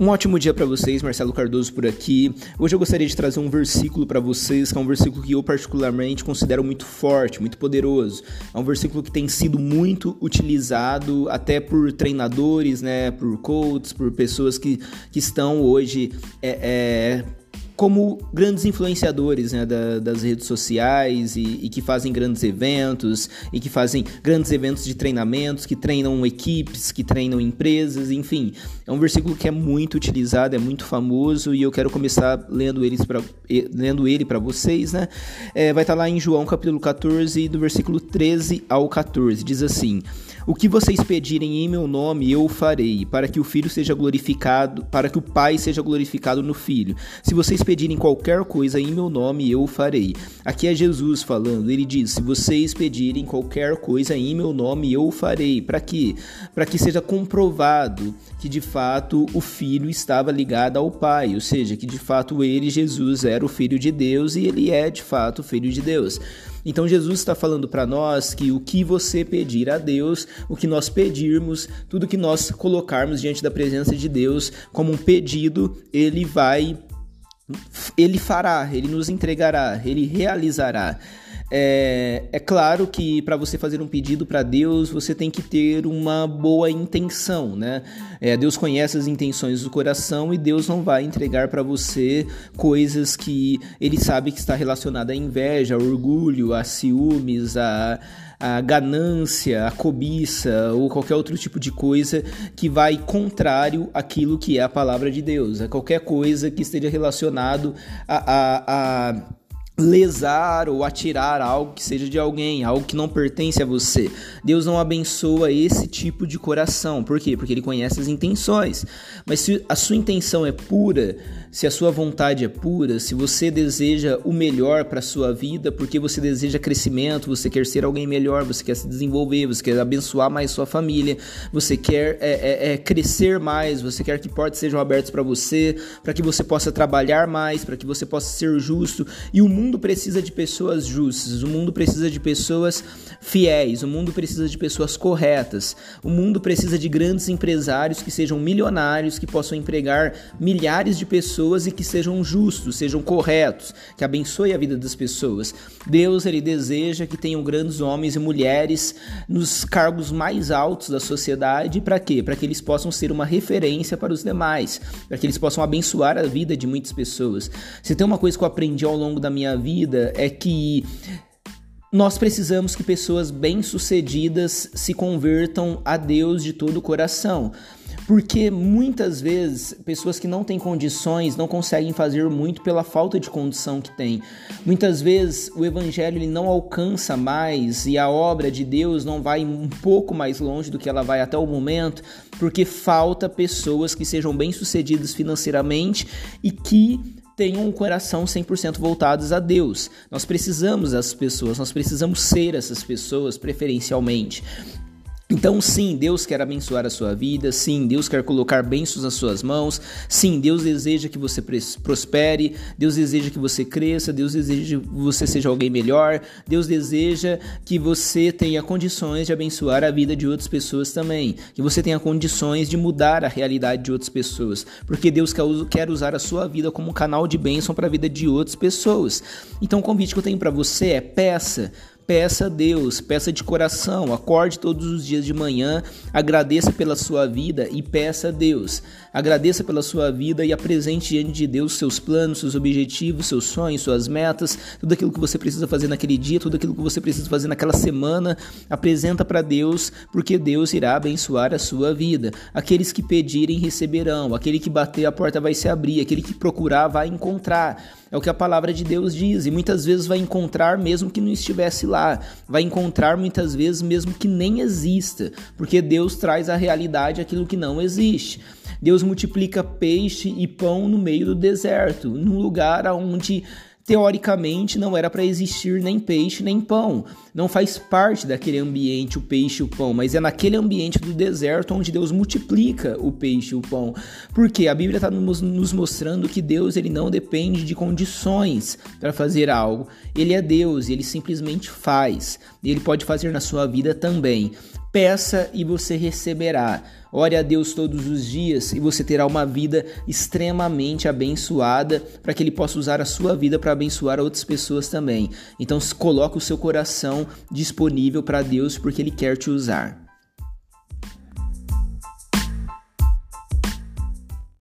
Um ótimo dia para vocês, Marcelo Cardoso por aqui. Hoje eu gostaria de trazer um versículo para vocês, que é um versículo que eu particularmente considero muito forte, muito poderoso. É um versículo que tem sido muito utilizado até por treinadores, né, por coaches, por pessoas que, que estão hoje é, é, como grandes influenciadores né, da, das redes sociais e, e, que fazem grandes eventos e que fazem grandes eventos de treinamentos, que treinam equipes, que treinam empresas, enfim. É um versículo que é muito utilizado, é muito famoso e eu quero começar lendo, eles pra, lendo ele para vocês. Né? É, vai estar tá lá em João capítulo 14, do versículo 13 ao 14. Diz assim: O que vocês pedirem em meu nome, eu farei, para que o Filho seja glorificado, para que o Pai seja glorificado no Filho. Se vocês pedirem qualquer coisa em meu nome, eu farei. Aqui é Jesus falando. Ele diz: Se vocês pedirem qualquer coisa em meu nome, eu farei. Para quê? Para que seja comprovado que de fato o filho estava ligado ao pai, ou seja, que de fato ele, Jesus, era o filho de Deus e ele é de fato o filho de Deus. Então Jesus está falando para nós que o que você pedir a Deus, o que nós pedirmos, tudo que nós colocarmos diante da presença de Deus como um pedido, ele vai ele fará, ele nos entregará, ele realizará. É, é claro que para você fazer um pedido para Deus, você tem que ter uma boa intenção, né? É, Deus conhece as intenções do coração e Deus não vai entregar para você coisas que Ele sabe que está relacionada à inveja, ao orgulho, a ciúmes, a a ganância, a cobiça ou qualquer outro tipo de coisa que vai contrário àquilo que é a palavra de Deus, a qualquer coisa que esteja relacionado a, a, a lesar ou atirar algo que seja de alguém, algo que não pertence a você. Deus não abençoa esse tipo de coração. Por quê? Porque ele conhece as intenções. Mas se a sua intenção é pura, se a sua vontade é pura, se você deseja o melhor para sua vida, porque você deseja crescimento, você quer ser alguém melhor, você quer se desenvolver, você quer abençoar mais sua família, você quer é, é, é crescer mais, você quer que portas sejam abertas para você, para que você possa trabalhar mais, para que você possa ser justo. E o mundo precisa de pessoas justas, o mundo precisa de pessoas fiéis, o mundo precisa de pessoas corretas, o mundo precisa de grandes empresários que sejam milionários, que possam empregar milhares de pessoas pessoas e que sejam justos, sejam corretos, que abençoe a vida das pessoas. Deus ele deseja que tenham grandes homens e mulheres nos cargos mais altos da sociedade, para quê? Para que eles possam ser uma referência para os demais, para que eles possam abençoar a vida de muitas pessoas. Se tem uma coisa que eu aprendi ao longo da minha vida é que nós precisamos que pessoas bem-sucedidas se convertam a Deus de todo o coração. Porque muitas vezes pessoas que não têm condições não conseguem fazer muito pela falta de condição que têm. Muitas vezes o evangelho ele não alcança mais e a obra de Deus não vai um pouco mais longe do que ela vai até o momento, porque falta pessoas que sejam bem-sucedidas financeiramente e que tenham um coração 100% voltados a Deus. Nós precisamos dessas pessoas, nós precisamos ser essas pessoas preferencialmente. Então, sim, Deus quer abençoar a sua vida, sim, Deus quer colocar bênçãos nas suas mãos, sim, Deus deseja que você prospere, Deus deseja que você cresça, Deus deseja que você seja alguém melhor, Deus deseja que você tenha condições de abençoar a vida de outras pessoas também, que você tenha condições de mudar a realidade de outras pessoas, porque Deus quer usar a sua vida como canal de bênção para a vida de outras pessoas. Então, o convite que eu tenho para você é peça, Peça a Deus, peça de coração, acorde todos os dias de manhã, agradeça pela sua vida e peça a Deus. Agradeça pela sua vida e apresente diante de Deus seus planos, seus objetivos, seus sonhos, suas metas, tudo aquilo que você precisa fazer naquele dia, tudo aquilo que você precisa fazer naquela semana. Apresenta para Deus, porque Deus irá abençoar a sua vida. Aqueles que pedirem receberão, aquele que bater a porta vai se abrir, aquele que procurar vai encontrar. É o que a palavra de Deus diz, e muitas vezes vai encontrar mesmo que não estivesse lá, vai encontrar muitas vezes mesmo que nem exista, porque Deus traz à realidade aquilo que não existe. Deus multiplica peixe e pão no meio do deserto, num lugar onde teoricamente não era para existir nem peixe nem pão. Não faz parte daquele ambiente o peixe e o pão, mas é naquele ambiente do deserto onde Deus multiplica o peixe e o pão. Porque a Bíblia está nos mostrando que Deus ele não depende de condições para fazer algo. Ele é Deus e ele simplesmente faz. Ele pode fazer na sua vida também. Peça e você receberá. Ore a Deus todos os dias e você terá uma vida extremamente abençoada para que Ele possa usar a sua vida para abençoar outras pessoas também. Então, coloque o seu coração disponível para Deus porque Ele quer te usar.